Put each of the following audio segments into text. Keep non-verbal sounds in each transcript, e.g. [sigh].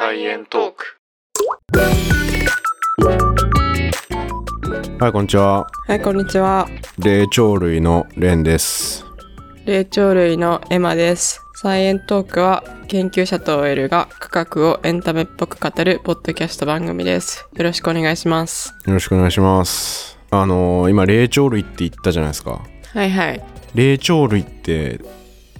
サイエントーク。はい、こんにちは。はい、こんにちは。霊長類のレンです。霊長類のエマです。サイエントークは研究者と OL が科学をエンタメっぽく語るポッドキャスト番組です。よろしくお願いします。よろしくお願いします。あのー、今、霊長類って言ったじゃないですか。はいはい。霊長類って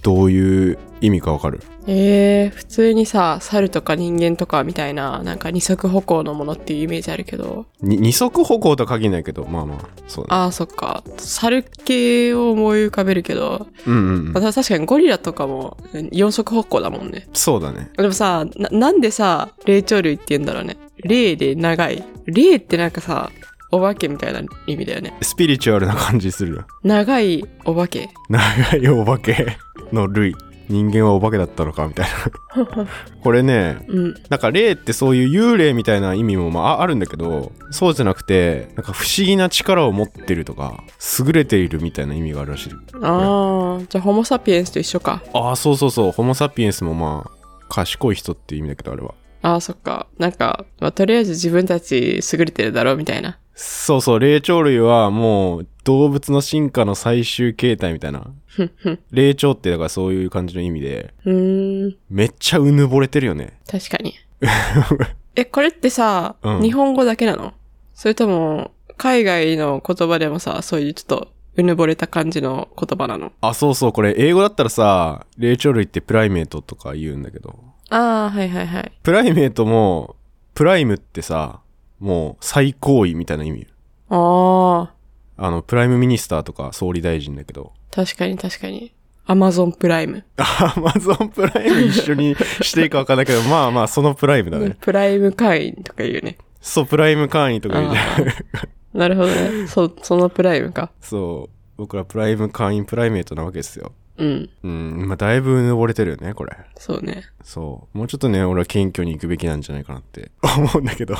どういう意味かわかる？えー、普通にさ、猿とか人間とかみたいな、なんか二足歩行のものっていうイメージあるけど、に二足歩行とは限らないけど、まあまあ、そうね。あーそっか。猿系を思い浮かべるけど、うんうんうん。また確かにゴリラとかも四足歩行だもんね。そうだね。でもさ、な、なんでさ、霊長類って言うんだろうね。霊で長い。霊ってなんかさ、お化けみたいな意味だよね。スピリチュアルな感じする。長いお化け。長いお化けの類。人間はお化けだったのかみたいな。[laughs] これね、うん。なんか霊ってそういう幽霊みたいな意味もまあああるんだけど、そうじゃなくて、なんか不思議な力を持ってるとか、優れているみたいな意味があるらしい。ああ、じゃあホモサピエンスと一緒か。ああ、そうそうそう。ホモ・サピエンスもまあ、賢い人っていう意味だけど、あれは。ああ、そっか。なんか、まあ、とりあえず自分たち優れてるだろうみたいな。そうそう、霊長類はもう動物の進化の最終形態みたいな。[laughs] 霊長ってだからそういう感じの意味で、うーん。めっちゃうぬぼれてるよね。確かに。[laughs] え、これってさ、うん日本語だけなの？それとも、海外の言葉でもさ、そういうちょっと、うぬぼれた感じの言葉なの？あ、そうそう、これ英語だったらさ、霊長類ってプライメートとか言うんだけど、ああ、はいはいはい。primate も、 prime ってさ、もう最高位みたいな意味。ああ、あの、 prime minister とか総理大臣だけど、確かに確かに。アマゾンプライム。[laughs] アマゾンプライム一緒にしていいかわかんないけど、[laughs] まあまあ、その prime だね。プライム会員とか言うね。そう、プライム会員とか言うじゃん。なるほどね。そ、その prime か。そう。僕らプライム会員 primate なわけですよ。うん。うん。まあ、だいぶうぬぼれてるよね、これ。そうね。そう。もうちょっとね、俺は謙虚に行くべきなんじゃないかなって思うんだけど。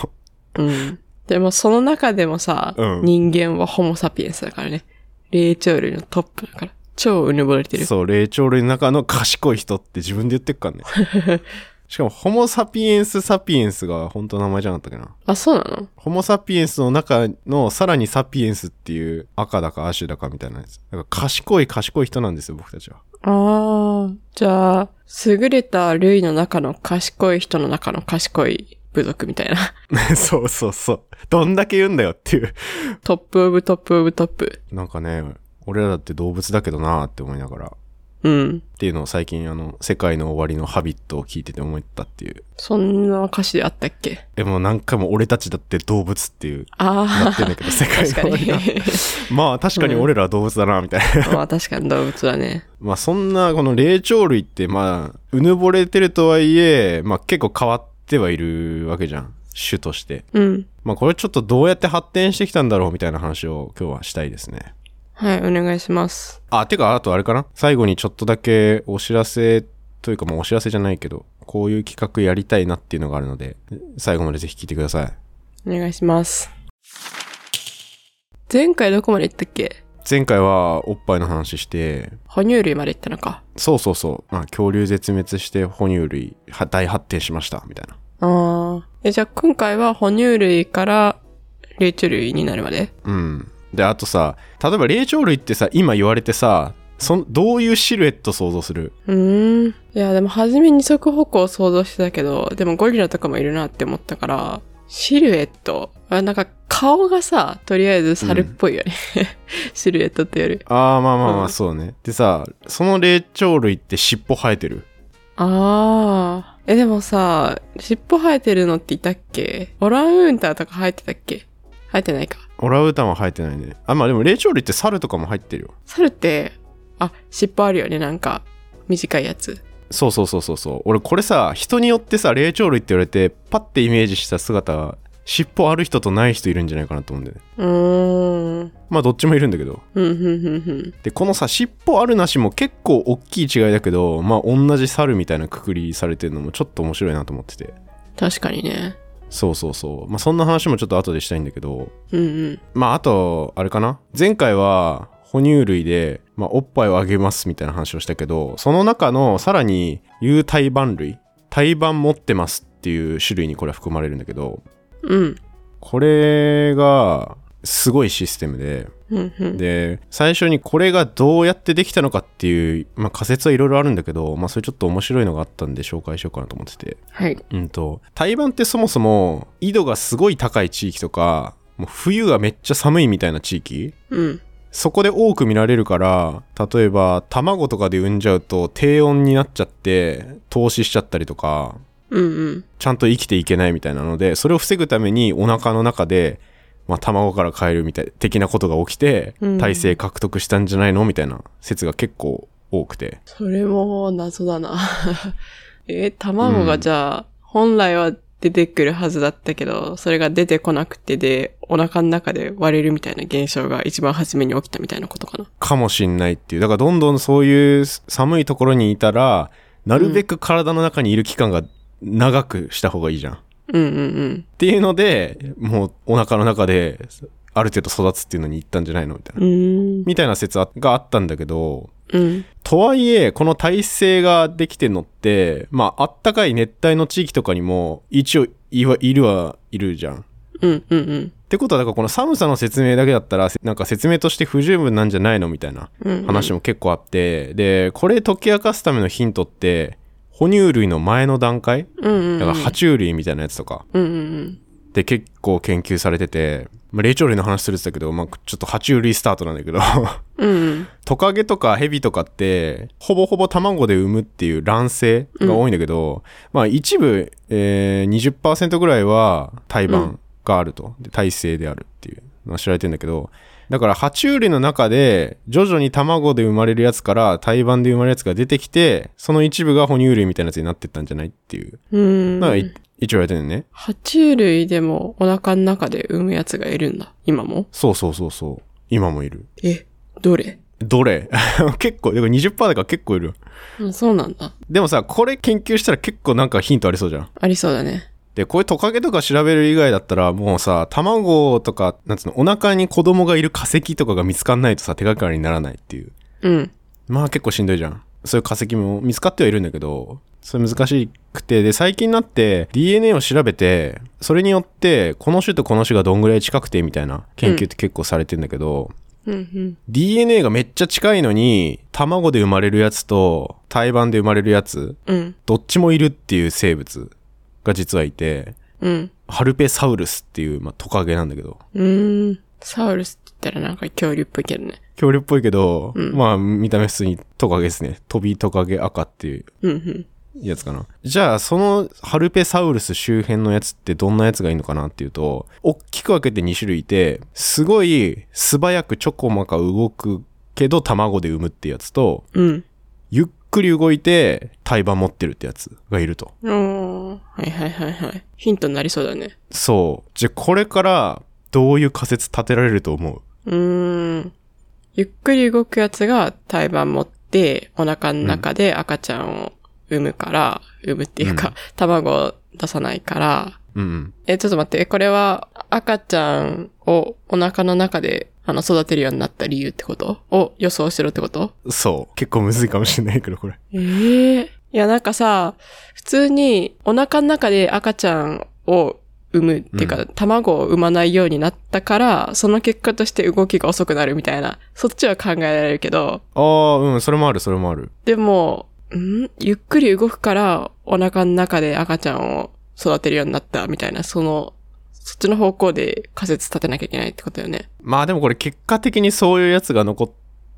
うん。でもその中でもさ、うん人間はホモサピエンスだからね。霊長類のトップだから。超うぬぼれてる。そう、霊長類の中の賢い人って自分で言ってっからね。[laughs] しかも、ホモ・サピエンス・サピエンスが本当の名前じゃなかったっけな。あ、そうなの？ホモ・サピエンスの中のさらにサピエンスっていう赤だかアシュだかみたいなやつ。だから賢い賢い人なんですよ、僕たちは。ああ、じゃあ、優れた類の中の賢い人の中の賢い部族みたいな。[laughs] そうそうそう。どんだけ言うんだよっていう。 top of top of top。なんかね、俺らだって動物だけどなーって思いながら。っうん。ていうのを最近あの、世界の終わりの Habit を聞いてて思ったっていう。そんな歌詞であったっけ？でも何回も俺たちだって動物っていう、ああなってんだけど、[laughs] 世界の終わりが。まあ確かに俺らは動物だな、みたいな。まあ確かに動物だね。まあそんなこの霊長類ってまあ、うぬぼれてるとはいえ、まあ結構変わってはいるわけじゃん。種として。うん。まあこれちょっとどうやって発展してきたんだろうみたいな話を今日はしたいですね。はい、お願いします。あ、てかあとあれかな？最後にちょっとだけお知らせというかまあお知らせじゃないけど、こういう企画やりたいなっていうのがあるので、最後までぜひ聞いてください。お願いします。前回どこまで行ったっけ？前回はおっぱいの話して、哺乳類まで行ったのか。そうそうそう、まあ、恐竜絶滅して哺乳類は大発展しました、みたいな。ああ。え、じゃあ今回は哺乳類から霊長類になるまで？うん。で、あとさ、例えば霊長類ってさ、今言われてさ、そんどういうシルエット想像する？うーん。いや、でも初め二足歩行を想像してたけど、でもゴリラとかもいるなって思ったから、シルエット。あなんか顔がさ、とりあえず猿っぽいよね。[laughs] シルエットってより。ああ、まあまあまあ、うんそうね。でさ、その霊長類って尻尾生えてる？ああ。え、でもさ、尻尾生えてるのっていたっけ？オランウータンとか生えてたっけ？生えてないか。オランウータンは生えてないね。あ、まあでも霊長類って猿とかも入ってるよ。猿って、あ、尻尾あるよね、なんか。短いやつ。そうそうそうそうそう。俺これさ、人によってさ、霊長類って言われて、パッてイメージした姿が、尻尾ある人とない人いるんじゃないかなと思うんだよね。うーん。まあどっちもいるんだけど。で、このさ、尻尾あるなしも結構大きい違いだけど、まあ同じ猿みたいなくくりされてるのもちょっと面白いなと思ってて。確かにね。そうそうそう。まあそんな話もちょっと後でしたいんだけど、うんうん。まああと、あれかな？前回は、哺乳類で、まあ、おっぱいをあげますみたいな話をしたけど、その中のさらに有胎盤類っ胎盤持ってますっていう種類にこれは含まれるんだけど、うん。これがすごいシステムで、うんうん。で、最初にこれがどうやってできたのかっていう、まあ、仮説はいろいろあるんだけど、まあ、それちょっと面白いのがあったんで紹介しようかなと思ってて。はい。うんと、台湾ってそもそも、緯度がすごい高い地域とか、もう冬がめっちゃ寒いみたいな地域うん。そこで多く見られるから、例えば卵とかで産んじゃうと低温になっちゃって、凍死しちゃったりとか、うんうん。ちゃんと生きていけないみたいなので、それを防ぐためにお腹の中で、まあ、卵から変えるみたい的なことが起きてうん、体勢獲得したんじゃないのみたいな説が結構多くて。それも謎だな。[laughs] え、卵がじゃあ、本来は出てくるはずだったけど、それが出てこなくてで、お腹の中で割れるみたいな現象が一番初めに起きたみたいなことかな。かもしんないっていう。だからどんどんそういう寒いところにいたら、なるべく体の中にいる期間が長くした方がいいじゃん。っうんうんていうので、もうお腹の中である程度育つっていうのに行ったんじゃないのみたいな。みたいな説があったんだけど、うん。とはいえ、この体制ができてんのって、まあ、あったかい熱帯の地域とかにも、一応いわ、いるはいるじゃん。っうんうんうん。てことは、だからこの寒さの説明だけだったら、なんか説明として不十分なんじゃないのみたいなうんうん話も結構あって、で、これ解き明かすためのヒントって、哺乳類の前の段階？うんうんうん。だから爬虫類みたいなやつとかうんうんで結構研究されてて、まあ、霊長類の話するって言ったけど、まあ、ちょっと爬虫類スタートなんだけど、うん。うんうん。トカゲとかヘビとかって、ほぼほぼ卵で産むっていう卵性が多いんだけど、まあ一部、えー、20%ぐらいは胎盤があると。で胎生であるっていうのが知られてるんだけど、だから爬虫類の中で徐々に卵で生まれるやつから胎盤で生まれるやつが出てきて、その一部が哺乳類みたいなやつになってったんじゃないっていう。うん。一応言われてるね。爬虫類でもお腹の中で産むやつがいるんだ。今も？そうそうそうそう。今もいる。え、どれ？どれ？[laughs] 結構、でも20%だから結構いるよ。うんそうなんだ。でもさ、これ研究したら結構なんかヒントありそうじゃん。ありそうだね。で、こういうトカゲとか調べる以外だったら、もうさ、卵とか、なんつうの、お腹に子供がいる化石とかが見つかんないとさ、手がかりにならないっていう。うん。まあ結構しんどいじゃん。そういう化石も見つかってはいるんだけど、それ難しくて、で、最近になって DNA を調べて、それによって、この種とこの種がどんぐらい近くてみたいな研究って結構されてんだけど、うんうん。DNA がめっちゃ近いのに、卵で生まれるやつと、胎盤で生まれるやつ、うん。どっちもいるっていう生物が実はいて、うん。ハルペサウルスっていう、まあ、トカゲなんだけど。うーん。サウルスって言ったらなんか恐竜っぽいけどね。恐竜っぽいけど、うんまあ、見た目普通にトカゲですね。飛びトカゲ赤っていううんうん。やつかな。じゃあ、そのハルペサウルス周辺のやつってどんなやつがいいのかなっていうと、大きく分けて2種類いて、すごい素早くちょこまか動くけど卵で産むってやつと、うん。ゆっくり動いて胎盤持ってるってやつがいると。はいはいはいはい。ヒントになりそうだね。そう。じゃあ、これからどういう仮説立てられると思う？うーん。ゆっくり動くやつが胎盤持って、お腹の中で赤ちゃんを産むから、産むっていうか、卵を出さないから、うんうん。え、ちょっと待って、これは赤ちゃんをお腹の中であの育てるようになった理由ってこと？を予想しろってこと？そう。結構むずいかもしれないけど、これ。ええいや、なんかさ、普通にお腹の中で赤ちゃんを産むっていうか、卵を産まないようになったから、その結果として動きが遅くなるみたいな、そっちは考えられるけど、ああ、うん、それもある、それもある。でも、ん？ゆっくり動くからお腹の中で赤ちゃんを育てるようになったみたいな、その、そっちの方向で仮説立てなきゃいけないってことよね。まあでもこれ結果的にそういうやつが残っ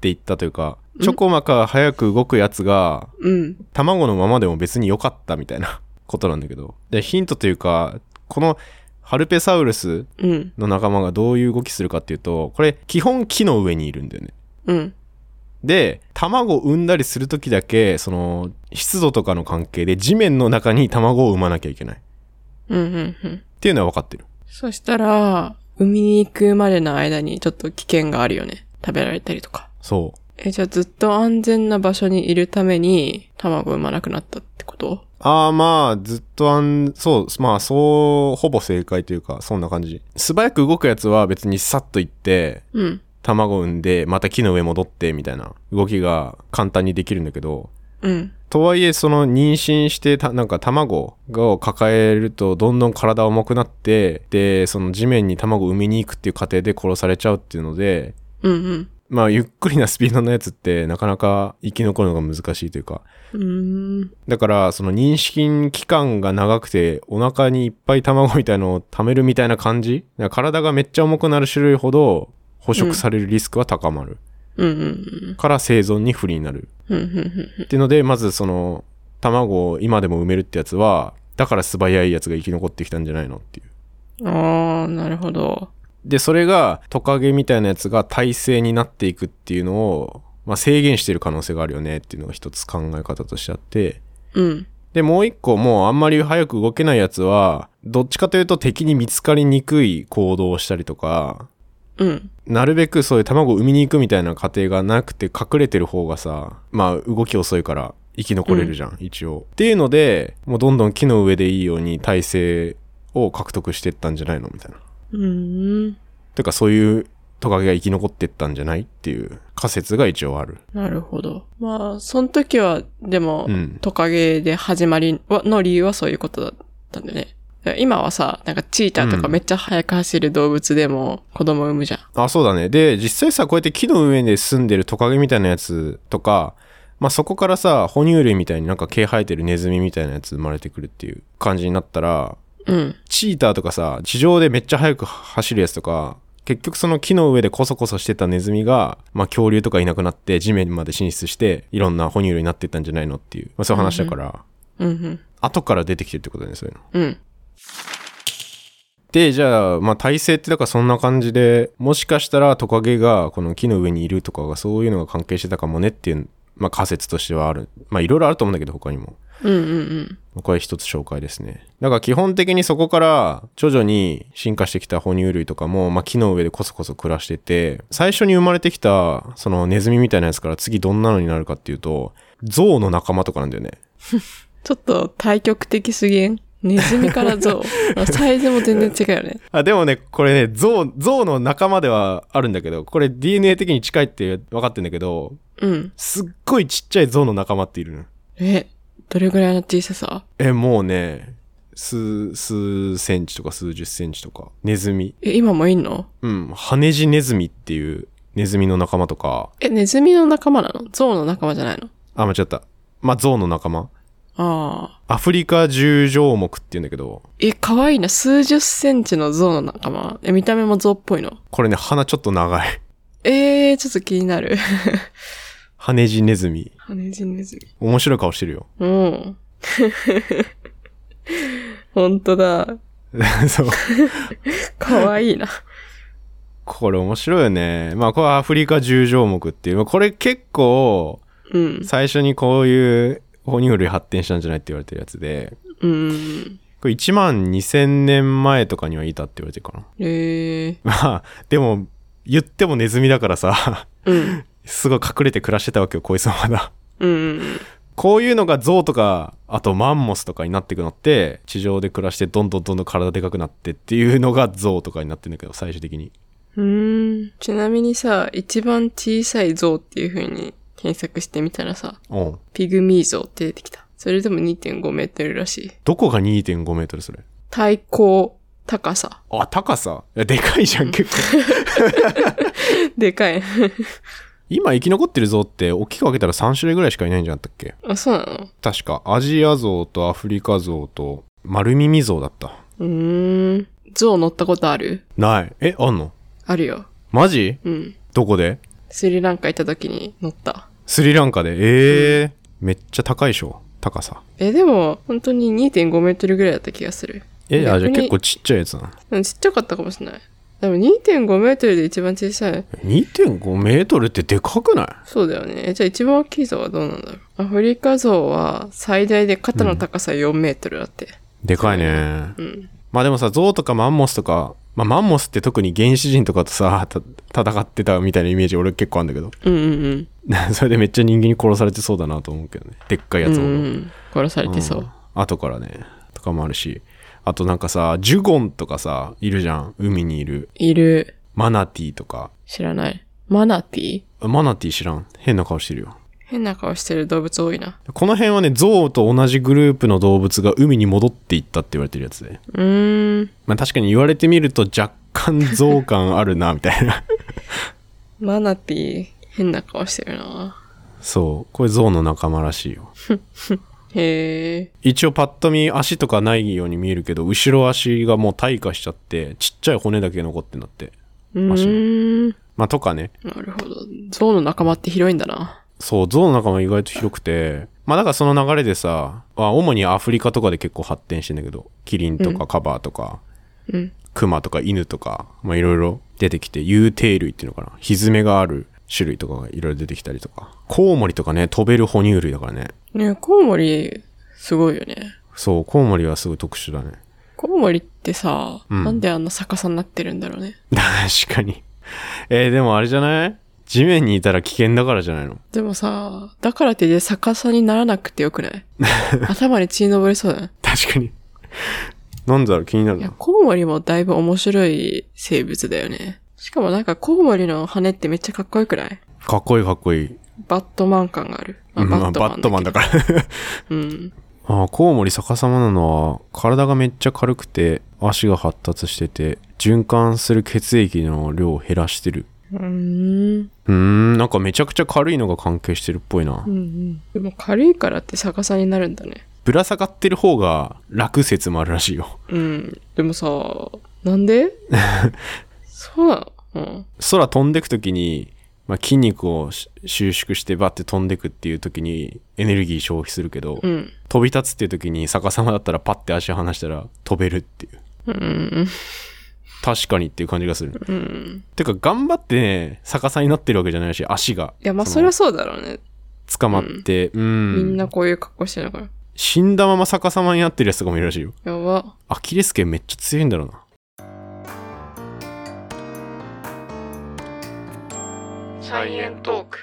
ていったというか、んちょこまか早く動くやつが、うん。卵のままでも別に良かったみたいな [laughs] ことなんだけど。で、ヒントというか、このハルペサウルスうん。の仲間がどういう動きするかっていうと、これ基本木の上にいるんだよね。うん。で、卵を産んだりするときだけ、その、湿度とかの関係で地面の中に卵を産まなきゃいけない。っうん。うん。うん。ていうのは分かってる。そしたら、海に行くまでの間にちょっと危険があるよね。食べられたりとか。そう。え、じゃあずっと安全な場所にいるために卵を産まなくなったってこと？ああ、まあ、ずっとあん、そう、まあ、そう、ほぼ正解というか、そんな感じ。素早く動くやつは別にさっと行って、うん。卵産んで、また木の上戻って、みたいな動きが簡単にできるんだけど、うん。とはいえその妊娠してたなんか卵を抱えるとどんどん体重くなってでその地面に卵を産みに行くっていう過程で殺されちゃうっていうのでうんうん。まあゆっくりなスピードのやつってなかなか生き残るのが難しいというかう。だからその妊娠期間が長くてお腹にいっぱい卵みたいのを貯めるみたいな感じ体がめっちゃ重くなる種類ほど捕食されるリスクは高まる、うんうんから生存に不利になるうん。っていうのでまずその卵を今でも産めるってやつはだから素早いやつが生き残ってきたんじゃないのっていううん。ああ、なるほど。でそれがトカゲみたいなやつが体制になっていくっていうのを、まあ、制限してる可能性があるよねっていうのが一つ考え方としてあってうん。でもう一個もうあんまり早く動けないやつはどっちかというと敵に見つかりにくい行動をしたりとかうん。なるべくそういう卵を産みに行くみたいな過程がなくて隠れてる方がさまあ動き遅いから生き残れるじゃん、一応っていうのでもうどんどん木の上でいいように体勢を獲得してったんじゃないのみたいなうーん。てかそういうトカゲが生き残ってったんじゃないっていう仮説が一応あるなるほど。まあ、その時は、でも、うんトカゲで始まりはの理由はそういうことだったんだよね。今はさ、なんかチーターとかうんめっちゃ速く走る動物でも子供産むじゃん。あそうだねで実際さこうやって木の上で住んでるトカゲみたいなやつとかまあそこからさ哺乳類みたいになんか毛生えてるネズミみたいなやつ生まれてくるっていう感じになったらうん。チーターとかさ地上でめっちゃ速く走るやつとか結局その木の上でコソコソしてたネズミが、まあ、恐竜とかいなくなって地面まで進出していろんな哺乳類になっていったんじゃないのっていう、まあ、そういう話だから、うんうん。後から出てきてるってことだねそういうの。うん。でじゃあまあ体勢ってだからそんな感じでもしかしたらトカゲがこの木の上にいるとかがそういうのが関係してたかもねっていう、まあ、仮説としてはあるまあいろいろあると思うんだけど他にも。うんうんうん。まあこれ一つ紹介ですね。だから基本的にそこから徐々に進化してきた哺乳類とかも、まあ、木の上でコソコソ暮らしてて、最初に生まれてきたそのネズミみたいなやつから次どんなのになるかっていうと、象の仲間とかなんだよね。[laughs] ちょっと対極的すぎん？ネズミからゾウ。[laughs] サイズも全然違うよね。あ、でもね、これね、象、象の仲間ではあるんだけど、これ DNA 的に近いって分かってんだけど、うん。すっごいちっちゃい象の仲間っているの。え、どれぐらいの小ささ？え、もうね、数、数センチとか数十センチとか、ネズミ。え、今もいんの？うん、ハネジネズミっていうネズミの仲間とか、え、ネズミの仲間なの？ゾウの仲間じゃないの？あ、間違った。まあ、象の仲間。ああ。アフリカ十条目って言うんだけど、え、可愛いな。数十センチのゾウの仲間？え、見た目もゾウっぽいの？これね、鼻ちょっと長い。えー、ちょっと気になる。ハネジネズミ。ハネジネズミ。面白い顔してるよ。うん。ほんとだ。[laughs] そう。可愛いな。これ面白いよね。まあ、これはアフリカ十条目っていう。まあこれ結構、うん。最初にこういう哺乳類発展したんじゃないって言われてるやつで、うん。これ1万2000年前とかにはいたって言われてるかな。えー。まあ、でも、言ってもネズミだからさ、うん。[laughs] すごい隠れて暮らしてたわけよ、こいつはまだ。うん。こういうのが象とか、あとマンモスとかになっていくのって、地上で暮らしてどんどんどんどん体でかくなってっていうのが象とかになってるんだけど、最終的に。うん。ちなみにさ、一番小さいゾウっていう風に検索してみたらさ、うん。ピグミーゾウって出てきた。それでも2.5メートルらしい。どこが2.5メートルそれ？対高高さ。あ、高さ？でかいじゃん、結構。[laughs] でかい。今生き残ってる象って大きく分けたら3種類ぐらいしかいないんじゃなかったっけ？あ、そうなの？確か。アジアゾウとアフリカゾウと丸耳ゾウだった。うーん。ゾウ乗ったことある？ない。え、あんの？あるよ。マジ？うん。どこで？スリランカ行った時に乗った。スリランカで？ええーめっちゃ高いでしょ高さ。え、でも、本当に2.5メートルぐらいだった気がする。え、あ、じゃあ結構ちっちゃいやつなの？うん、ちっちゃかったかもしれない。でも2.5メートルで一番小さい。2.5メートルってでかくない？そうだよね。えじゃあ一番大きいゾウはどうなんだろう？アフリカゾウは最大で肩の高さ4メートルだって。でかいね。うん。まあでもさ、ゾウとかマンモスとか、まあマンモスって特に原始人とかとさ、た戦ってたみたいなイメージ俺結構あるんだけど。うんうん [laughs] それでめっちゃ人間に殺されてそうだなと思うけどね。でっかいやうん。つを。うんうん。殺されてそう。ん後からね。とかもあるし。あとなんかさ、ジュゴンとかさ、いるじゃん。海にいる。いる。マナティーとか。知らない。マナティ？ーマナティー知らん。変な顔してるよ。変な顔してる動物多いな。この辺はね、ゾウと同じグループの動物が海に戻っていったって言われてるやつで。うーん。まあ確かに言われてみると若干ゾウ感あるな、みたいな。マナティー、変な顔してるな。そう。これゾウの仲間らしいよ。[laughs] へえ。一応パッと見足とかないように見えるけど、後ろ足がもう退化しちゃって、ちっちゃい骨だけ残ってんだって。うーん。まあとかね。なるほど。ゾウの仲間って広いんだな。そう、ゾウの仲間意外と広くて、まあだからその流れでさ、あ主にアフリカとかで結構発展してんだけど、キリンとかカバーとか、うん。クマとか犬とか、まあいろいろ出てきて、有定類っていうのかな。ひずめがある種類とかがいろいろ出てきたりとか。コウモリとかね、飛べる哺乳類だからね。ねコウモリ、すごいよね。そう、コウモリはすごい特殊だね。コウモリってさ、うんなんであんな逆さになってるんだろうね。[laughs] 確かに。えーでもあれじゃない？地面にいたら危険だからじゃないの？でもさ、だからって逆さにならなくてよくない？[laughs] 頭に血登りそうだね。確かに。なんだろう？気になるいや、な。コウモリもだいぶ面白い生物だよね。しかもなんかコウモリの羽ってめっちゃかっこよくない？かっこいいかっこいい。バットマン感がある。まあ、バットマンだかから。ら。うん。あ [laughs] あ、コウモリ逆さまなのは、体がめっちゃ軽くて、足が発達してて、循環する血液の量を減らしてる。うーん。うーん、なんかめちゃくちゃ軽いのが関係してるっぽいなう。んうん。でも軽いからって逆さになるんだね。ぶら下がってる方が楽説もあるらしいよ。うん。でもさ、なんで？[laughs] そうなの？うん。空飛んでくときに、まあ、筋肉をし収縮してバッて飛んでくっていうときにエネルギー消費するけど、うん。飛び立つっていうときに逆さまだったらパッて足離したら飛べるっていう。うん。確かにっていう感じがする。うん。てか頑張ってね、逆さになってるわけじゃないし、足が。いや、まあそりゃそうだろうね。捕まって、うん。みんなこういう格好してるから。死んだまま逆さまになってるやつとかもいるらしいよ。やば。アキレス腱めっちゃ強いんだろうな。サイエントーク。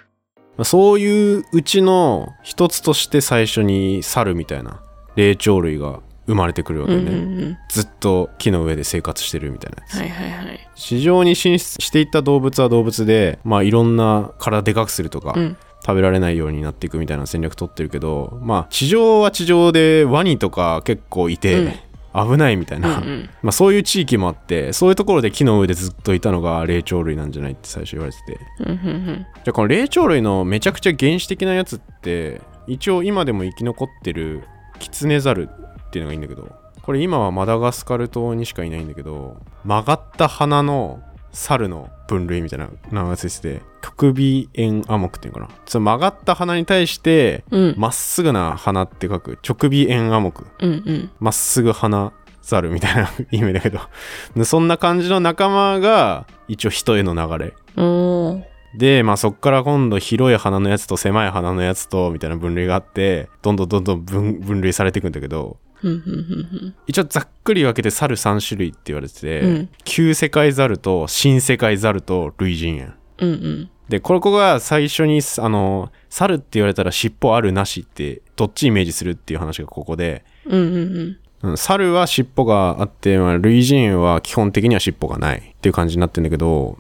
まあそういううちの一つとして最初に猿みたいな霊長類が生まれてくるわうんけね。うんうん。ずっと木の上で生活してるみたいなやつ。はいはいはい。市場に進出していった動物は動物で、まあいろんな体でかくするとか、うん。食べられないようになっていくみたいな戦略取ってるけど、まあ地上は地上でワニとか結構いて、危ないみたいうんな、うん。まあそういう地域もあって、そういうところで木の上でずっといたのが霊長類なんじゃないって最初言われてて。うんうんうん。じゃあこの霊長類のめちゃくちゃ原始的なやつって一応今でも生き残ってるキツネザルっていうのがいいんだけどこれ今はマダガスカル島にしかいないんだけど曲がった鼻の猿の分類みたいな名前がついてて曲尾円アモクっていうのかなその曲がった鼻に対してうん。まっすぐな鼻って書く直尾円アモクうんうん。まっすぐ鼻ザルみたいな [laughs] 意味だけどでそんな感じの仲間が一応人への流れ。で、まあそっから今度広い鼻のやつと狭い鼻のやつとみたいな分類があって、どんどんどんどん分分類されていくんだけど、一応ざっくり分けて猿3種類って言われてて、うん旧世界猿と新世界猿と類人猿。うん。うんうん。で、これこが最初に、あの、猿って言われたら尻尾あるなしって、どっちイメージするっていう話がここで、うんうんうん。うん、猿は尻尾があって、まあ、類人猿は基本的には尻尾がないっていう感じになってんだけど、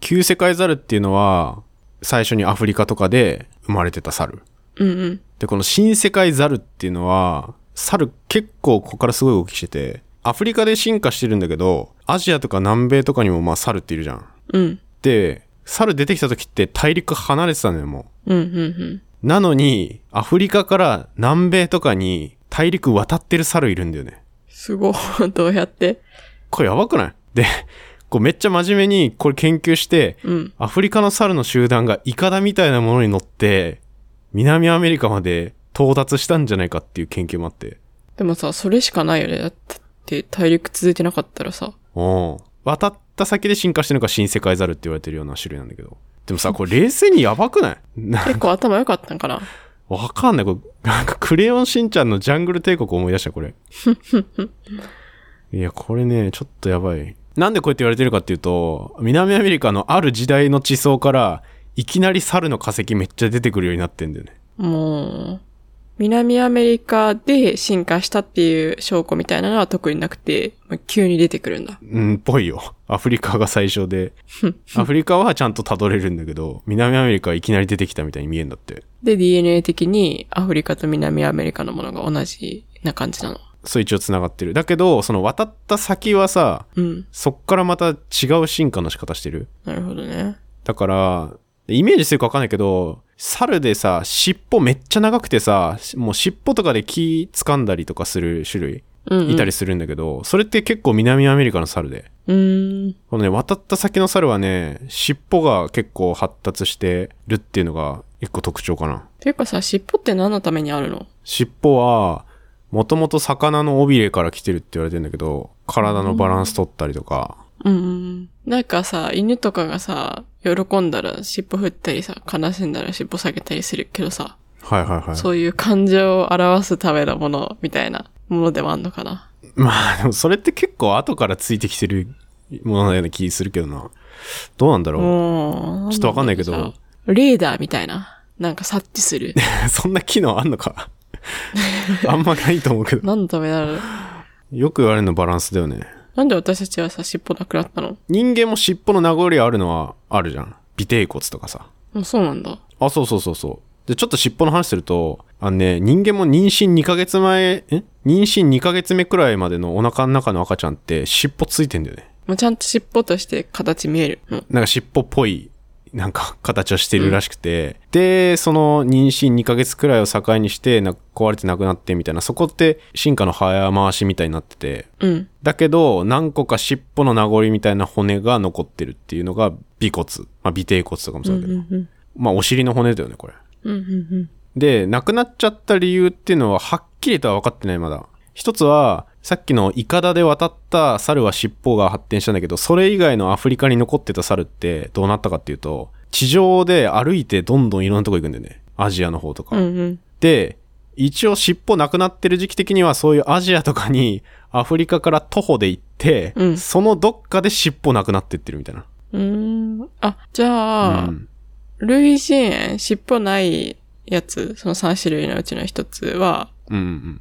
旧世界猿っていうのは、最初にアフリカとかで生まれてた猿。うんうん。で、この新世界猿っていうのは、猿結構ここからすごい動きしてて、アフリカで進化してるんだけど、アジアとか南米とかにもまあ猿っているじゃん。うん。で、猿出てきた時って大陸離れてたのよ、もうんうんうん。う。なのに、アフリカから南米とかに大陸渡ってる猿いるんだよね。すごい。[laughs] どうやって？これやばくない？で、こうめっちゃ真面目にこれ研究して、うん。アフリカの猿の集団がイカダみたいなものに乗って、南アメリカまで到達したんじゃないかっていう研究もあって。でもさ、それしかないよね。だって大陸続いてなかったらさ。うん。渡った先で進化してるのが新世界猿って言われてるような種類なんだけど。でもさ、これ冷静にやばくない？な結構頭良かったんかな。わかんない。これ、なんかクレヨンしんちゃんのジャングル帝国思い出した、これ。[laughs] いや、これね、ちょっとやばい。なんでこうやって言われてるかっていうと、南アメリカのある時代の地層から、いきなり猿の化石めっちゃ出てくるようになってんだよね。も南アメリカで進化したっていう証拠みたいなのは特になくて、まあ急に出てくるんだ。うん、ぽいよ。アフリカが最初で。アフリカはちゃんと辿れるんだけど、南アメリカはいきなり出てきたみたいに見えんだって。で、DNA 的にアフリカと南アメリカのものが同じな感じなの。そう一応繋がってる。だけど、その渡った先はさ、うん。そっからまた違う進化の仕方してる。なるほどね。だから、イメージするかわかんないけど、猿でさ、尻尾めっちゃ長くてさ、もう尻尾とかで木掴んだりとかする種類うん、うん。いたりするんだけど、それって結構南アメリカの猿で。うーん。このね、渡った先の猿はね、尻尾が結構発達してるっていうのが一個特徴かな。ていうかさ、尻尾って何のためにあるの？尻尾は、もともと魚の尾びれから来てるって言われてるんだけど、体のバランス取ったりとか、うんうん。なんかさ、犬とかがさ、喜んだら尻尾振ったりさ、悲しんだら尻尾下げたりするけどさ、はいはいはい。そういう感情を表すためのものみたいなものでもあんのかな？まあでもそれって結構後からついてきてるもののような気するけどな。どうなんだろう？ちょっとわかんないけどレーダーみたいな。なんか察知する。[laughs] そんな機能あんのか？[laughs] あんまないと思うけど。何のためなの？よく言われるのバランスだよね。なんで私たちはさ、尻尾なくなったの？人間も尻尾の名残あるのはあるじゃん。尾低骨とかさ。もうそうなんだ。あ、そうそうそうそう。で、ちょっと尻尾の話すると、あのね、人間も妊娠2ヶ月前、え？妊娠2ヶ月目くらいまでのお腹の中の赤ちゃんって尻尾ついてんだよね。もうちゃんと尻尾として形見える。うん。なんか尻尾っぽい、なんか形をしてるらしくて、で、その妊娠2ヶ月くらいを境にして、な壊れてなくなってみたいな、そこって進化の早回しみたいになってて、うん。だけど、何個か尻尾の名残みたいな骨が残ってるっていうのが尾骨。まあ、尾低骨とかもそうだけど。うんまあ、お尻の骨だよね、これ。うんうんで、亡くなっちゃった理由っていうのははっきりとは分かってないまだ。一つは、さっきのイカダで渡った猿は尻尾が発展したんだけど、それ以外のアフリカに残ってた猿ってどうなったかっていうと、地上で歩いてどんどんいろんなとこ行くんだよね。アジアの方とか。うん。うんうん。で、一応尻尾なくなってる時期的にはそういうアジアとかにアフリカから徒歩で行って、うんそのどっかで尻尾なくなってってるみたいな。うーん。あ、じゃあ、うん類人猿、尻尾ないやつ、その3種類のうちの一つは、うんうんうん。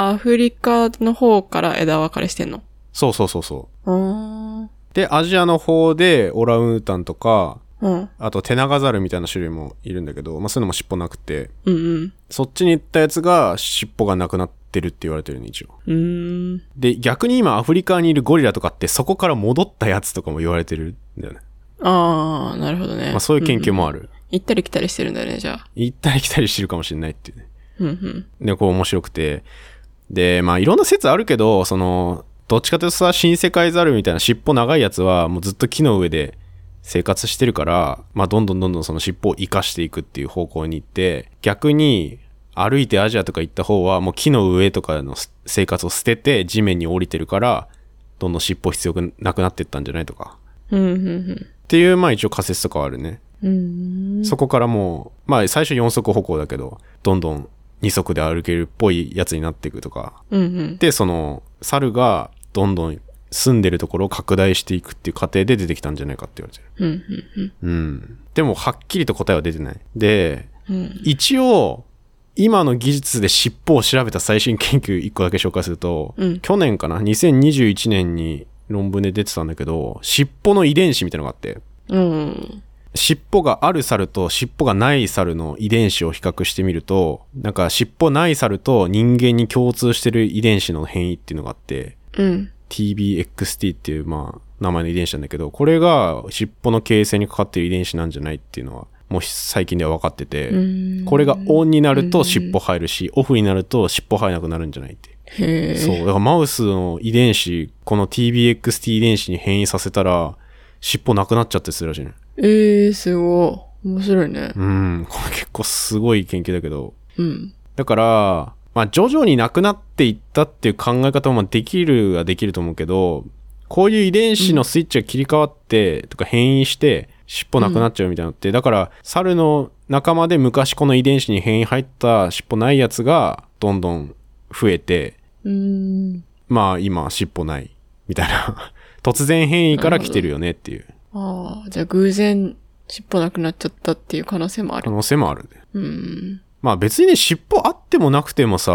アフリカの方から枝分かれしてんの？そうそうそうそう。あで、アジアの方でオランウータンとか、ーうん。あとテナガザルみたいな種類もいるんだけど、まあそういうのも尻尾なくて、うんうん。そっちに行ったやつが尻尾がなくなってるって言われてるね、一応。で、逆に今アフリカにいるゴリラとかってそこから戻ったやつとかも言われてるんだよね。ああ、なるほどね。まあそういう研究もある。る。行ったり来たりしてるんだよね、じゃあ。行ったり来たりしてるかもしれないっていうね。うんうん。で、こう面白くて。で、まあいろんな説あるけど、その、どっちかというとさ、新世界ザルみたいな尻尾長いやつはもうずっと木の上で生活してるから、まあどんどんどんどんその尻尾を生かしていくっていう方向に行って、逆に歩いてアジアとか行った方はもう木の上とかの生活を捨てて地面に降りてるから、どんどん尻尾必要なくなってったんじゃないとか。っていう、まあ一応仮説とかはあるね。そこからもう、まあ最初4足歩行だけど、どんどん2足で歩けるっぽいやつになっていくとか。うんうん。で、その、猿がどんどん住んでるところを拡大していくっていう過程で出てきたんじゃないかって言われてる。うんうんうん。でも、はっきりと答えは出てない。で、うん。うん。一応、今の技術で尻尾を調べた最新研究1個だけ紹介すると、うん去年かな ?2021 年に論文で出てたんだけど、尻尾の遺伝子みたいなのがあって、うん。尻尾がある猿と尻尾がない猿の遺伝子を比較してみると、なんか尻尾ない猿と人間に共通してる遺伝子の変異っていうのがあって、うん。TBXT っていう、まあ、名前の遺伝子なんだけど、これが尻尾の形成にかかっている遺伝子なんじゃないっていうのは、もう最近では分かってて、うんこれがオンになると尻尾入るし、オフになると尻尾生えなくなるんじゃないって。そう。だからマウスの遺伝子、この TBXT 遺伝子に変異させたら、尻尾なくなっちゃってするらしいね。ええー、すごい。面白いね。うん。これ結構すごい研究だけど。うん。だから、まあ徐々になくなっていったっていう考え方もまあできるはできると思うけど、こういう遺伝子のスイッチが切り替わって、とか変異して、尻尾なくなっちゃうみたいなのって、だから、猿の仲間で昔この遺伝子に変異入った尻尾ないやつが、どんどん増えて、うーん。まあ今尻尾ない、みたいな。[laughs] 突然変異から来てるよねっていうああ、じゃあ偶然尻尾なくなっちゃったっていう可能性もある。可能性もある。うん。まあ別にね、尻尾あってもなくてもさ、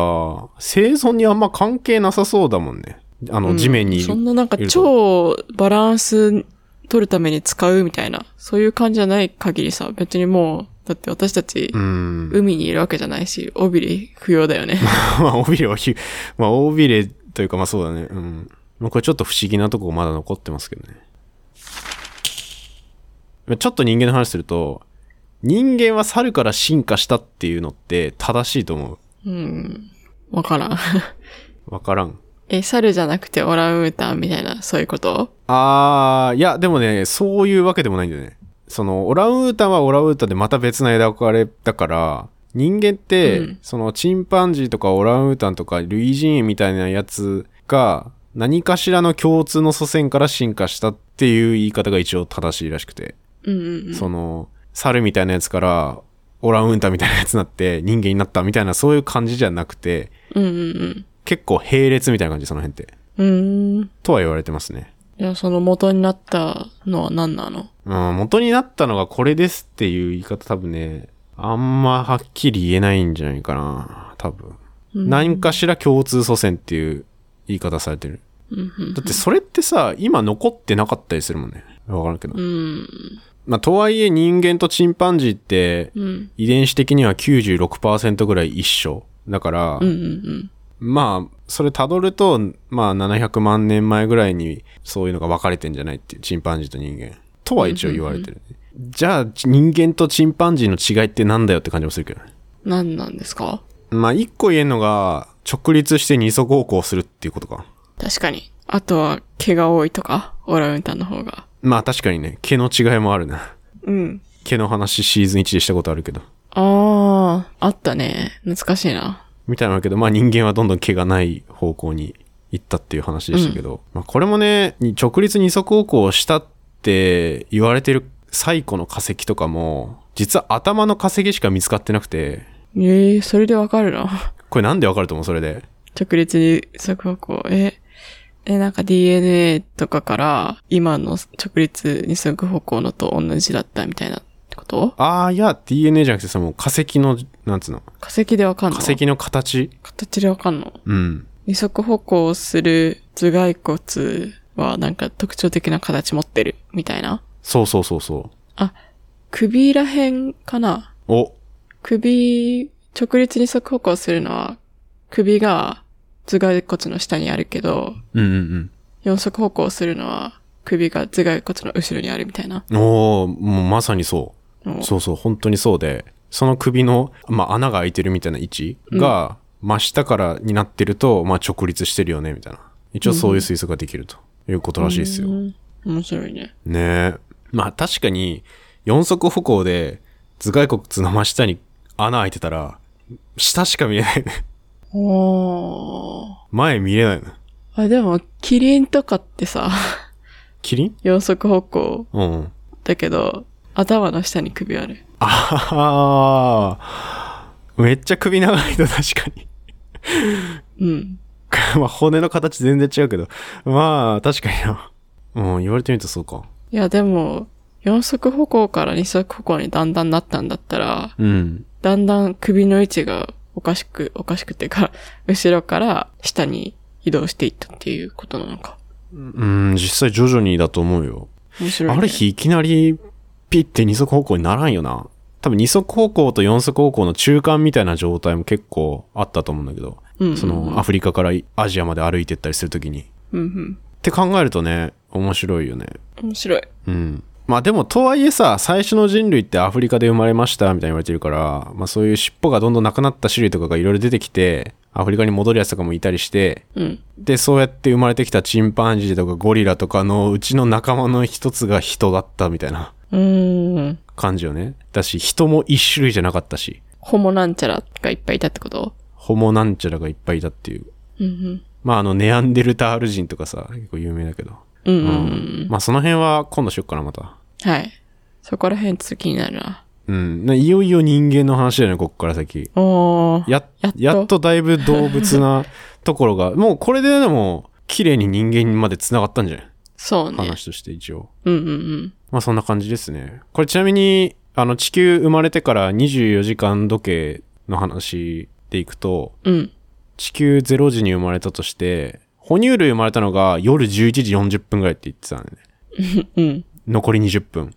生存にあんま関係なさそうだもんね。あの、地面にいる。そんななんかいると超バランス取るために使うみたいな、そういう感じじゃない限りさ、別にもう、だって私たちう、ん。海にいるわけじゃないし、尾びれ不要だよね。[laughs] まあ、尾びれはひ、まあ、尾びれというか、まあそうだね。うん。まあこれちょっと不思議なとこまだ残ってますけどね。まあちょっと人間の話すると、人間は猿から進化したっていうのって正しいと思うん。わからん。う。[laughs] わからん。え、猿じゃなくてオランウータンみたいな、そういうこと？あー、いや、でもね、そういうわけでもないんだよね。その、オランウータンはオランウータンでまた別な枝分かれだから、人間って、うんその、チンパンジーとかオランウータンとか、類人猿みたいなやつが、何かしらの共通の祖先から進化したっていう言い方が一応正しいらしくて、うんうんうん。その、猿みたいなやつから、オランウータンみたいなやつになって人間になったみたいなそういう感じじゃなくて、うんうん結構並列みたいな感じ、その辺って。うん。とは言われてますね。じゃあその元になったのは何なの？うん、元になったのがこれですっていう言い方多分ね、あんまはっきり言えないんじゃないかな。多分。うん何かしら共通祖先っていう言い方されてる。うんうんだってそれってさ、今残ってなかったりするもんね。わからんけど。うん。まあ、とはいえ人間とチンパンジーってうん。遺伝子的には96%ぐらい一緒。だから、うんうんまあ、それ辿ると、まあ700万年前ぐらいにそういうのが分かれてんじゃないっていう、チンパンジーと人間。とは一応言われてる、ねじゃあ、人間とチンパンジーの違いってなんだよって感じもするけどね。うん。何なんですか？まあ、一個言えるのが、直立して二足歩行するっていうことか。確かに。あとは毛が多いとか、オランウータンの方が。まあ確かにね、毛の違いもあるな。うん。毛の話シーズン1でしたことあるけど。ああ、あったね。懐かしいな。みたいなわけど、まあ人間はどんどん毛がない方向に行ったっていう話でしたけど、まあこれもね、に直立二足歩行をしたって言われてる最古の化石とかも、実は頭の化石しか見つかってなくて、ええそれでわかるな。[laughs] これなんでわかると思う？それで。直立に速歩行。え、え、なんか DNA とかから今の直立二足歩行のと同じだったみたいなってこと？ああ、いや、DNA じゃなくてさ、もう化石の、なんつうの、化石でわかんの？化石の形？形でわかんの？うん。二足歩行をする頭蓋骨はなんか特徴的な形持ってるみたいな？そうそうそうそあ、首らへんかな？う。お、首、直立二足歩行するのは首が頭蓋骨の下にあるけど、うんうん四足歩行するのは首が頭蓋骨の後ろにあるみたいな。うん。おーもうまさにそう。おそうそう、本当にそうで、その首の、まあ、穴が開いてるみたいな位置が、真下からになってると、まあ、直立してるよね、みたいな。一応そういう推測ができるということらしいですよ。うん面白いね。ねえ。まあ、確かに、四足歩行で、頭蓋骨の真下に穴開いてたら、下しか見えないね。おー。前見れないの。ああ、でも、キリンとかってさ、[laughs] キリン？四足歩行うん。だけど、頭の下に首ある。ああ、めっちゃ首長いと確かに。うん。[laughs] まあ骨の形全然違うけど。まあ確かにな。うん、言われてみるとそうか。いや、でも、四足歩行から二足歩行にだんだんなったんだったら、うん。だんだん首の位置がおかしく、おかしくてか、[laughs] 後ろから下に移動していったっていうことなのか。うん、実際徐々にだと思うよ。面白い、ね。ある日いきなりピッて二足歩行にならんよな。多分二足歩行と四足歩行の中間みたいな状態も結構あったと思うんだけど、うんうんうんそのアフリカからアジアまで歩いてったりするときに。っうんうん。て考えるとね、面白いよね。面白い。うん。まあでもとはいえさ、最初の人類ってアフリカで生まれましたみたいに言われてるから、まあそういう尻尾がどんどんなくなった種類とかがいろいろ出てきて、アフリカに戻るやつとかもいたりして、うん。で、そうやって生まれてきたチンパンジーとかゴリラとかのうちの仲間の一つが人だったみたいな。感じよね。だし、人も一種類じゃなかったし、ホモなんちゃらがいっぱいいたってこと？ホモなんちゃらがいっぱいいたっていう。うんうん。まああの、ネアンデルタール人とかさ、結構有名だけど。うんうんうん。まあその辺は今度しよっかな、また。はい。そこら辺ちょっと気になるな。うん。ないよいよ人間の話だよね、こっから先。おー。ややっとやっとだいぶ動物なところが、[laughs] もうこれででも、綺麗に人間まで繋がったんじゃない？そうね。話として一応。うんうんうん。まあそんな感じですね。これちなみに、あの地球生まれてから24時間時計の話でいくと、うん。地球0時に生まれたとして、哺乳類生まれたのが夜11時40分ぐらいって言ってたんだよね。[laughs] うん。残り20分。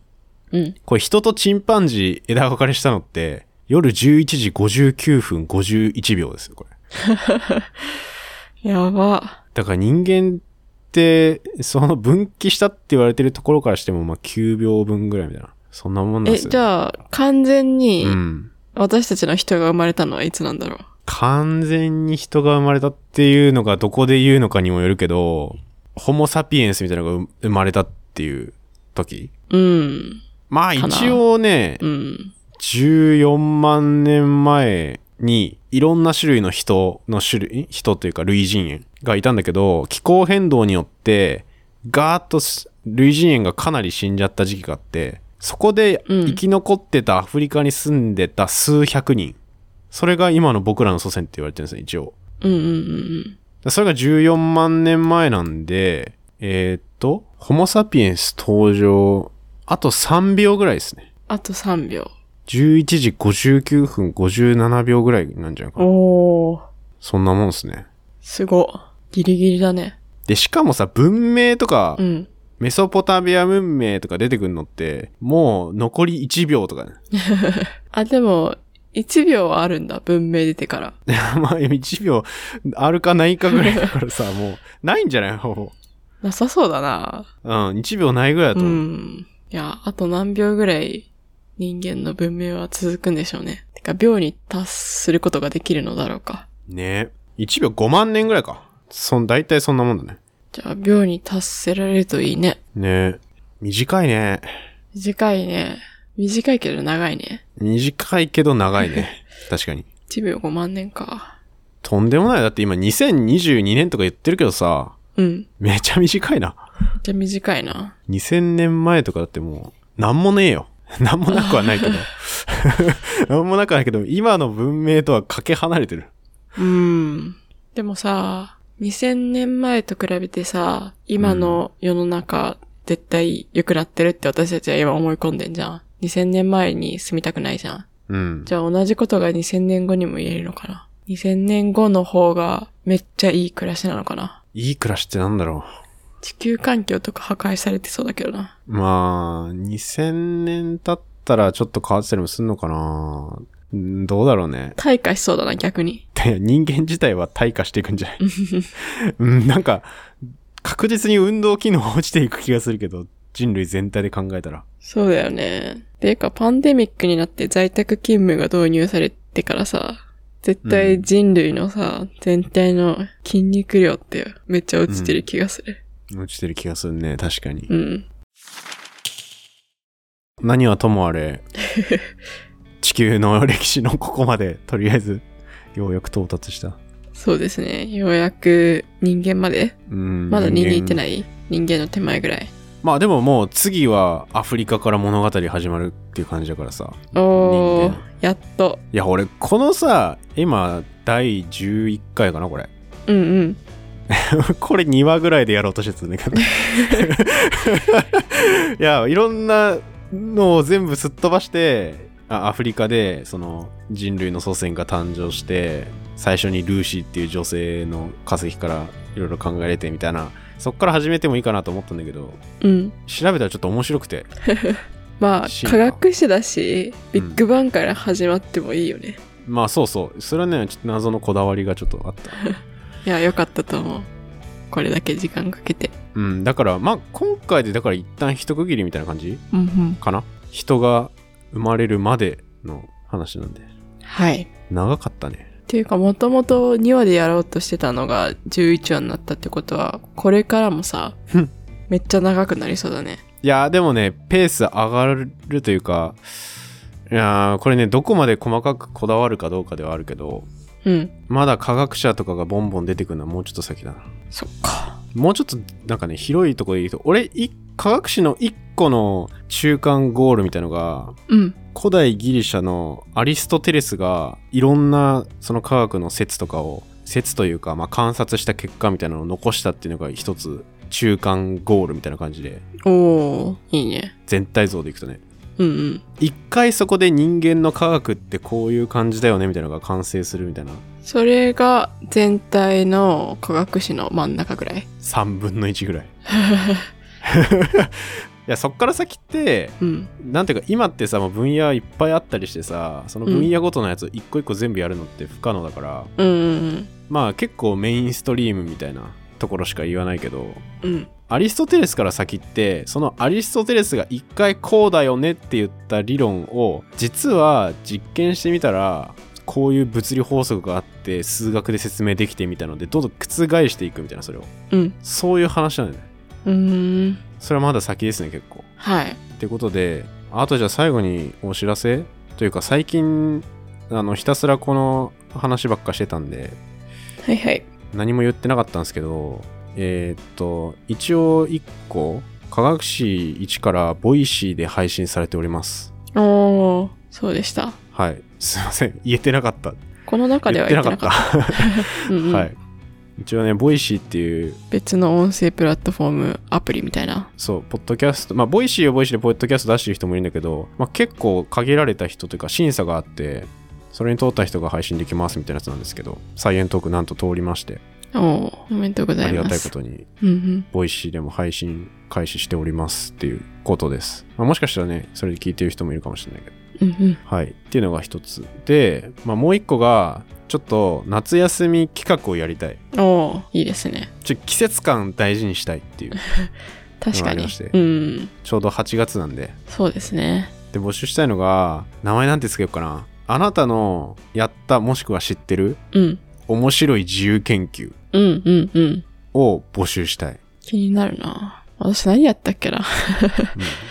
うん。これ人とチンパンジー枝分かれしたのって、夜11時59分51秒ですよ、これ。[laughs] やば。だから人間って、その分岐したって言われてるところからしても、まあ9秒分ぐらいみたいな。そんなもんなんえ、ですよ、じゃあ、完全にうん。私たちの人が生まれたのはいつなんだろう？完全に人が生まれたっていうのがどこで言うのかにもよるけど、ホモ・サピエンスみたいなのが生まれたっていう時うん。まあ一応ね、うん。14万年前にいろんな種類の人の種類、人というか類人猿がいたんだけど、気候変動によってガーッとす類人猿がかなり死んじゃった時期があって、そこでうん生き残ってたアフリカに住んでた数百人。それが今の僕らの祖先って言われてるんですね、一応。うんうんうんそれが14万年前なんで、えーっと、ホモ・サピエンス登場、あと3秒ぐらいですね。あと3秒。11時59分57秒ぐらいなんじゃないかな。おー。そんなもんですね。すご。ギリギリだね。で、しかもさ、文明とかう、ん。メソポタミア文明とか出てくるのって、もう残り1秒とかね。[laughs] あ、でも、1秒はあるんだ。文明出てから。[laughs] まあ、1秒あるかないかぐらいだからさ、[laughs] もう、ないんじゃない？ほぼ。なさそうだな。うん、1秒ないぐらいだうと思う。ん。いや、あと何秒ぐらい人間の文明は続くんでしょうね。てか、秒に達することができるのだろうか。ね1秒5万年ぐらいか。そん、大体そんなもんだね。じゃあ、秒に達せられるといいね。ね短いね。短いね。短いけど長いね。短いけど長いね。[laughs] 確かに。1秒5万年か。とんでもない。だって今2022年とか言ってるけどさ、うん。めちゃ短いな。じゃあ短いな。2000年前とかだってもう、なんもねえよ。[laughs] なんもなくはないけど。[laughs] なんもなくはないけど、今の文明とはかけ離れてる。うん。でもさ、2000年前と比べてさ、今の世の中、絶対良くなってるって私たちは今思い込んでんじゃん。2000年前に住みたくないじゃん。うん。じゃあ同じことが2000年後にも言えるのかな？2000年後の方がめっちゃいい暮らしなのかな？いい暮らしってなんだろ地球環境とか破壊されてそうだけどな。う。まあ、2000年経ったらちょっと変わってたりもすんのかな。んどうだろうね。退化しそうだな、逆に。人間自体は退化していくんじゃない？[laughs] うん、なんか、確実に運動機能落ちていく気がするけど、人類全体で考えたら。そうだよね。ていうか、パンデミックになって在宅勤務が導入されてからさ、絶対人類のさ、全体の筋肉量ってめっちゃ落ちてる気がする。落ちてる気がするね、確かに。うん。何はともあれ、[laughs] 地球の歴史のここまで、とりあえず、ようやく到達した。そうですね。ようやく人間までうん。まだ人間行っていない人間の手前ぐらい。まあでももう次はアフリカから物語始まるっていう感じだからさ。おやっと。いや、俺、このさ、今、第11回かな、これ。うんうん。[laughs] これ2話ぐらいでやろうとしてたんだけど。[laughs] いや、いろんなのを全部すっ飛ばして、あアフリカで、その、人類の祖先が誕生して、最初にルーシーっていう女性の化石からいろいろ考えれてみたいな、そっから始めてもいいかなと思ったんだけど、うん。調べたらちょっと面白くて。[laughs] まあ、科学史だし、ビッグバンから始まってもいいよね。まあそうそう。それはね、ちょっと謎のこだわりがちょっとあった。[laughs] いや、よかったと思う。これだけ時間かけて。うん、だから、まあ今回でだから一旦一区切りみたいな感じうんうん。かな？人が生まれるまでの話なんで。はい。長かったね。っていうか、もともと2話でやろうとしてたのが11話になったってことは、これからもさめっちゃ長くなりそうだね。いやーでもね、ペース上がるというか、いやーこれね、どこまで細かくこだわるかどうかではあるけど、うん。まだ科学者とかがボンボン出てくるのはもうちょっと先だな。そっか。もうちょっとなんかね、広いところで言うと、俺、い科学史の一個の中間ゴールみたいのが、うん。古代ギリシャのアリストテレスがいろんなその科学の説とかを説というか、まあ、観察した結果みたいなのを残したっていうのが一つ中間ゴールみたいな感じでおー、いいね。全体像でいくとねうんうん。一回そこで人間の科学ってこういう感じだよねみたいなのが完成するみたいなそれが全体の科学史の真ん中ぐらい？3分の1ぐらい [laughs] いやそっから先ってうん。なんていうか今ってさもう分野いっぱいあったりしてさその分野ごとのやつ一個一個全部やるのって不可能だから、うんうんまあ結構メインストリームみたいなところしか言わないけどうん。うん。アリストテレスから先ってそのアリストテレスが一回こうだよねって言った理論を実は実験してみたらこういう物理法則があって数学で説明できてみたいのでどんどん覆していくみたいなそれをうん。そういう話なんだよねうーん。それはまだ先ですね結構はい。ってことであとじゃあ最後にお知らせ？というか最近あのひたすらこの話ばっかしてたんではいはい。何も言ってなかったんですけどえーっと一応1個科学史1からボイシーで配信されておりますおー、そうでした。はいすいません言えてなかったこの中で言は言ってなかったた。[laughs] うんうんはい一応ねボイシーっていう別の音声プラットフォームアプリみたいな。そうポッドキャストまあボイシーはボイシーでポッドキャスト出してる人もいるんだけど、まあ、結構限られた人というか審査があってそれに通った人が配信できますみたいなやつなんですけどサイエントークなんと通りましておー、おめでとうございます。ありがたいことにうんうん。ボイシーでも配信開始しておりますっていうことです、まあ、もしかしたらねそれで聞いてる人もいるかもしれないけどうんうん。はいっていうのが一つで、まあ、もう一個がちょっと夏休み企画をやりたいおー、いいですね。ちょ季節感大事にしたいっていう確かにありまして。うん。ちょうど8月なんでそうですね。で募集したいのが名前なんてつけようかなあなたのやったもしくは知ってるうん。面白い自由研究うんうんうん。を募集したい、気になるな。私何やったっけな。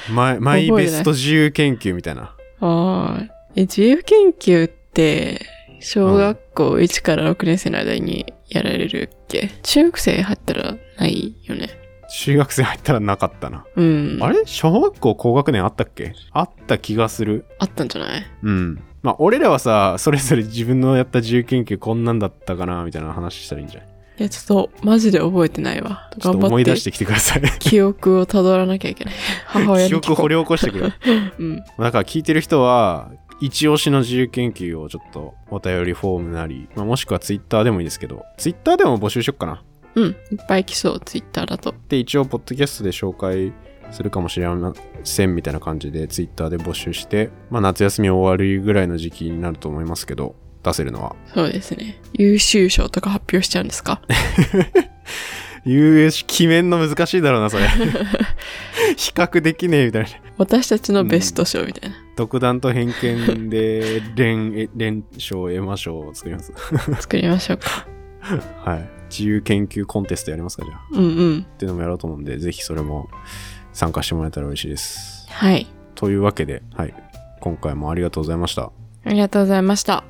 うんマイマイベスト自由研究みたいなああ。え、自由研究って、小学校1から6年生の間にやられるっけ、中学生入ったらないよね。中学生入ったらなかったな、うん。あれ？小学校高学年あったっけ？あった気がする。あったんじゃない？うん。まあ俺らはさそれぞれ自分のやった自由研究こんなんだったかなみたいな話したらいいんじゃない？いや、ちょっと、マジで覚えてないわ。ちょっと思い出してきてください記憶をたどらなきゃいけない。[laughs] 母親に記憶掘り起こしてくれうん。だから聞いてる人は、一押しの自由研究をちょっとお便りフォームなり、まあ、もしくはツイッターでもいいですけど、ツイッターでも募集しよっかな。うん。いっぱい来そう、ツイッターだと。で、一応、ポッドキャストで紹介するかもしれませんみたいな感じで、ツイッターで募集して、まあ、夏休み終わりぐらいの時期になると思いますけど、出せるのは。そうですね。優秀賞とか発表しちゃうんですか？[laughs] US 決めんの難しいだろうな、それ。[laughs] 比較できねえみたいな。私たちのベスト賞みたいな。独断と偏見で連、連賞、エマ賞を作ります。作りましょうか。[laughs] はい。自由研究コンテストやりますか、じゃあ。うんうん。っていうのもやろうと思うんで、ぜひそれも参加してもらえたら嬉しいです。はい。というわけで、はい。今回もありがとうございました。ありがとうございました。